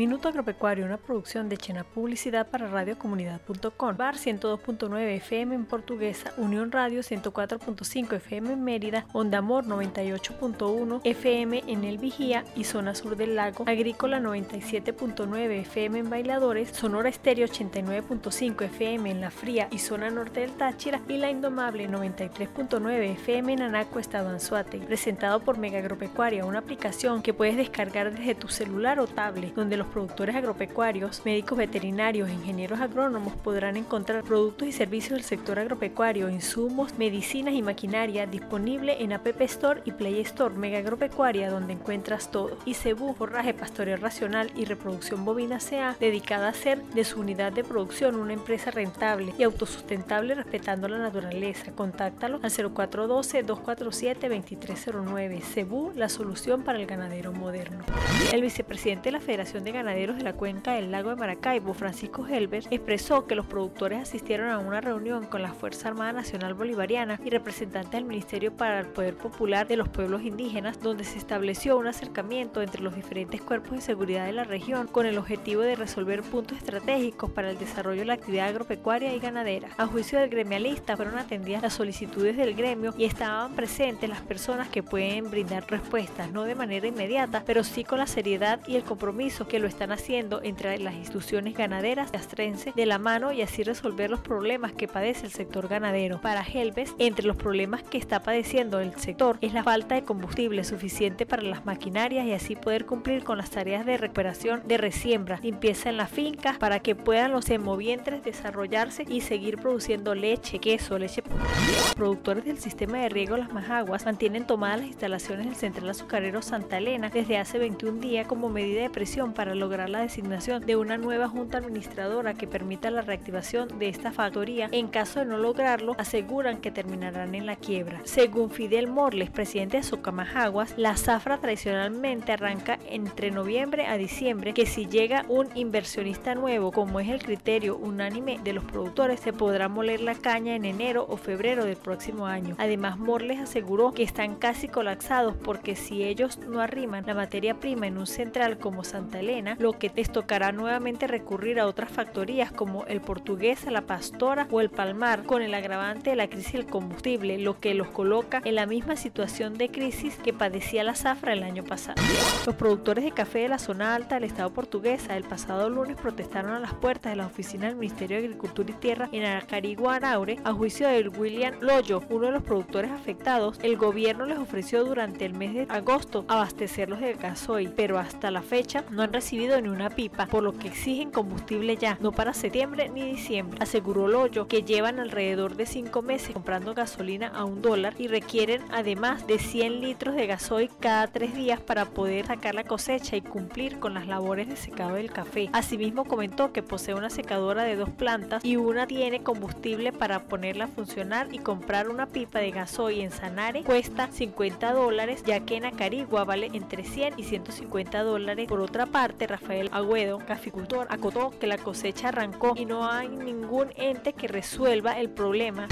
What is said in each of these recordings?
Minuto Agropecuario, una producción de Chena Publicidad para radiocomunidad.com. Bar 102.9 FM en Portuguesa, Unión Radio 104.5 FM en Mérida, Onda Amor 98.1 FM en El Vigía y Zona Sur del Lago, Agrícola 97.9 FM en Bailadores, Sonora Estéreo 89.5 FM en La Fría y Zona Norte del Táchira y La Indomable 93.9 FM en Anaco, Estado Anzuate. Presentado por Mega Agropecuaria, una aplicación que puedes descargar desde tu celular o tablet, donde los productores agropecuarios, médicos veterinarios ingenieros agrónomos podrán encontrar productos y servicios del sector agropecuario, insumos, medicinas y maquinaria disponible en App Store y Play Store Mega Agropecuaria, donde encuentras todo. Y Cebu, forraje pastoreo racional y reproducción bovina CA, dedicada a ser de su unidad de producción una empresa rentable y autosustentable respetando la naturaleza. Contáctalo al 0412-247-2309. Cebu, la solución para el ganadero moderno. El vicepresidente de la Federación de Ganaderos de la Cuenca del Lago de Maracaibo, Francisco Helbert, expresó que los productores asistieron a una reunión con la Fuerza Armada Nacional Bolivariana y representantes del Ministerio para el Poder Popular de los Pueblos Indígenas, donde se estableció un acercamiento entre los diferentes cuerpos de seguridad de la región con el objetivo de resolver puntos estratégicos para el desarrollo de la actividad agropecuaria y ganadera. A juicio del gremialista fueron atendidas las solicitudes del gremio y estaban presentes las personas que pueden brindar respuestas, no de manera inmediata, pero sí con la seriedad y el compromiso que lo están haciendo entre las instituciones ganaderas astrense de la mano y así resolver los problemas que padece el sector ganadero. Para Helves, entre los problemas que está padeciendo el sector es la falta de combustible suficiente para las maquinarias y así poder cumplir con las tareas de recuperación de resiembra, limpieza en las fincas para que puedan los hemovientres desarrollarse y seguir produciendo leche, queso, leche. Productores del sistema de riego Las Majaguas mantienen tomadas las instalaciones del Central Azucarero Santa Elena desde hace 21 días como medida de presión para lograr la designación de una nueva junta administradora que permita la reactivación de esta factoría. En caso de no lograrlo, aseguran que terminarán en la quiebra. Según Fidel Morles, presidente de Socamajaguas, la zafra tradicionalmente arranca entre noviembre a diciembre, que si llega un inversionista nuevo, como es el criterio unánime de los productores, se podrá moler la caña en enero o febrero del próximo año. Además, Morles aseguró que están casi colapsados porque si ellos no arriman la materia prima en un central como Santa Elena, lo que les tocará nuevamente recurrir a otras factorías como el Portuguesa, la Pastora o el Palmar, con el agravante de la crisis del combustible, lo que los coloca en la misma situación de crisis que padecía la zafra el año pasado. Los productores de café de la zona alta del estado portuguesa el pasado lunes protestaron a las puertas de la oficina del Ministerio de Agricultura y Tierra en Aracarigua, Araure, a juicio de William Loyo, uno de los productores afectados. El gobierno les ofreció durante el mes de agosto abastecerlos de gasoil, pero hasta la fecha no han recibido ni una pipa, por lo que exigen combustible ya, no para septiembre ni diciembre. Aseguró Loyo que llevan alrededor de cinco meses comprando gasolina a un dólar y requieren además de 100 litros de gasoil cada tres días para poder sacar la cosecha y cumplir con las labores de secado del café. Asimismo comentó que posee una secadora de dos plantas y una tiene combustible para ponerla a funcionar y comprar una pipa de gasoil en Sanare cuesta 50 dólares ya que en Acarigua vale entre 100 y 150 dólares. Por otra parte, Rafael Agüedo, caficultor, acotó que la cosecha arrancó y no hay ningún ente que resuelva el problema.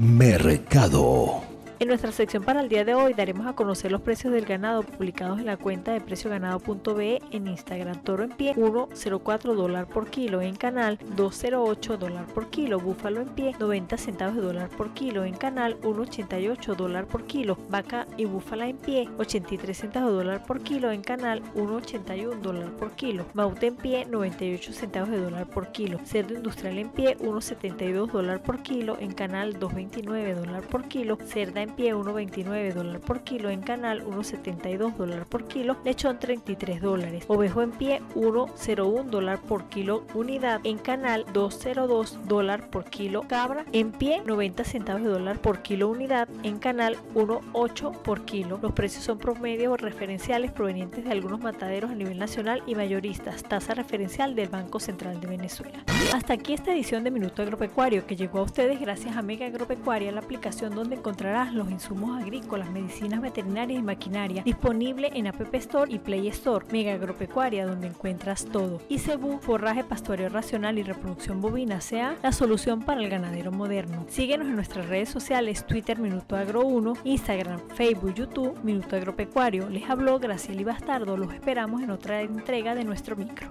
Mercado. En nuestra sección para el día de hoy daremos a conocer los precios del ganado publicados en la cuenta de ganado.be en Instagram. Toro en pie 1.04 dólar por kilo en canal 2.08 dólar por kilo. Búfalo en pie 90 centavos de dólar por kilo en canal 1.88 dólar por kilo. Vaca y búfala en pie 83 centavos de dólar por kilo en canal 1.81 dólar por kilo. Maute en pie 98 centavos de dólar por kilo. Cerdo industrial en pie 1.72 dólar por kilo en canal 2.29 dólar por kilo. Cerda en pie 1.29 dólar por kilo, en canal 1.72 dólar por kilo, lechón 33 dólares, ovejo en pie 1.01 dólar por kilo unidad, en canal 2.02 dólar por kilo, cabra en pie 90 centavos de dólar por kilo unidad, en canal 1.8 por kilo. Los precios son promedios o referenciales provenientes de algunos mataderos a nivel nacional y mayoristas, tasa referencial del Banco Central de Venezuela. Hasta aquí esta edición de Minuto Agropecuario que llegó a ustedes gracias a Mega Agropecuaria, la aplicación donde encontrarás los insumos agrícolas, medicinas veterinarias y maquinaria, disponible en App Store y Play Store. Mega Agropecuaria, donde encuentras todo. Y Cebu, forraje pastoreo racional y reproducción bovina, sea la solución para el ganadero moderno. Síguenos en nuestras redes sociales, Twitter Minuto Agro 1, Instagram, Facebook, YouTube, Minuto Agropecuario. Les habló Graciela Bastardo. Los esperamos en otra entrega de nuestro micro.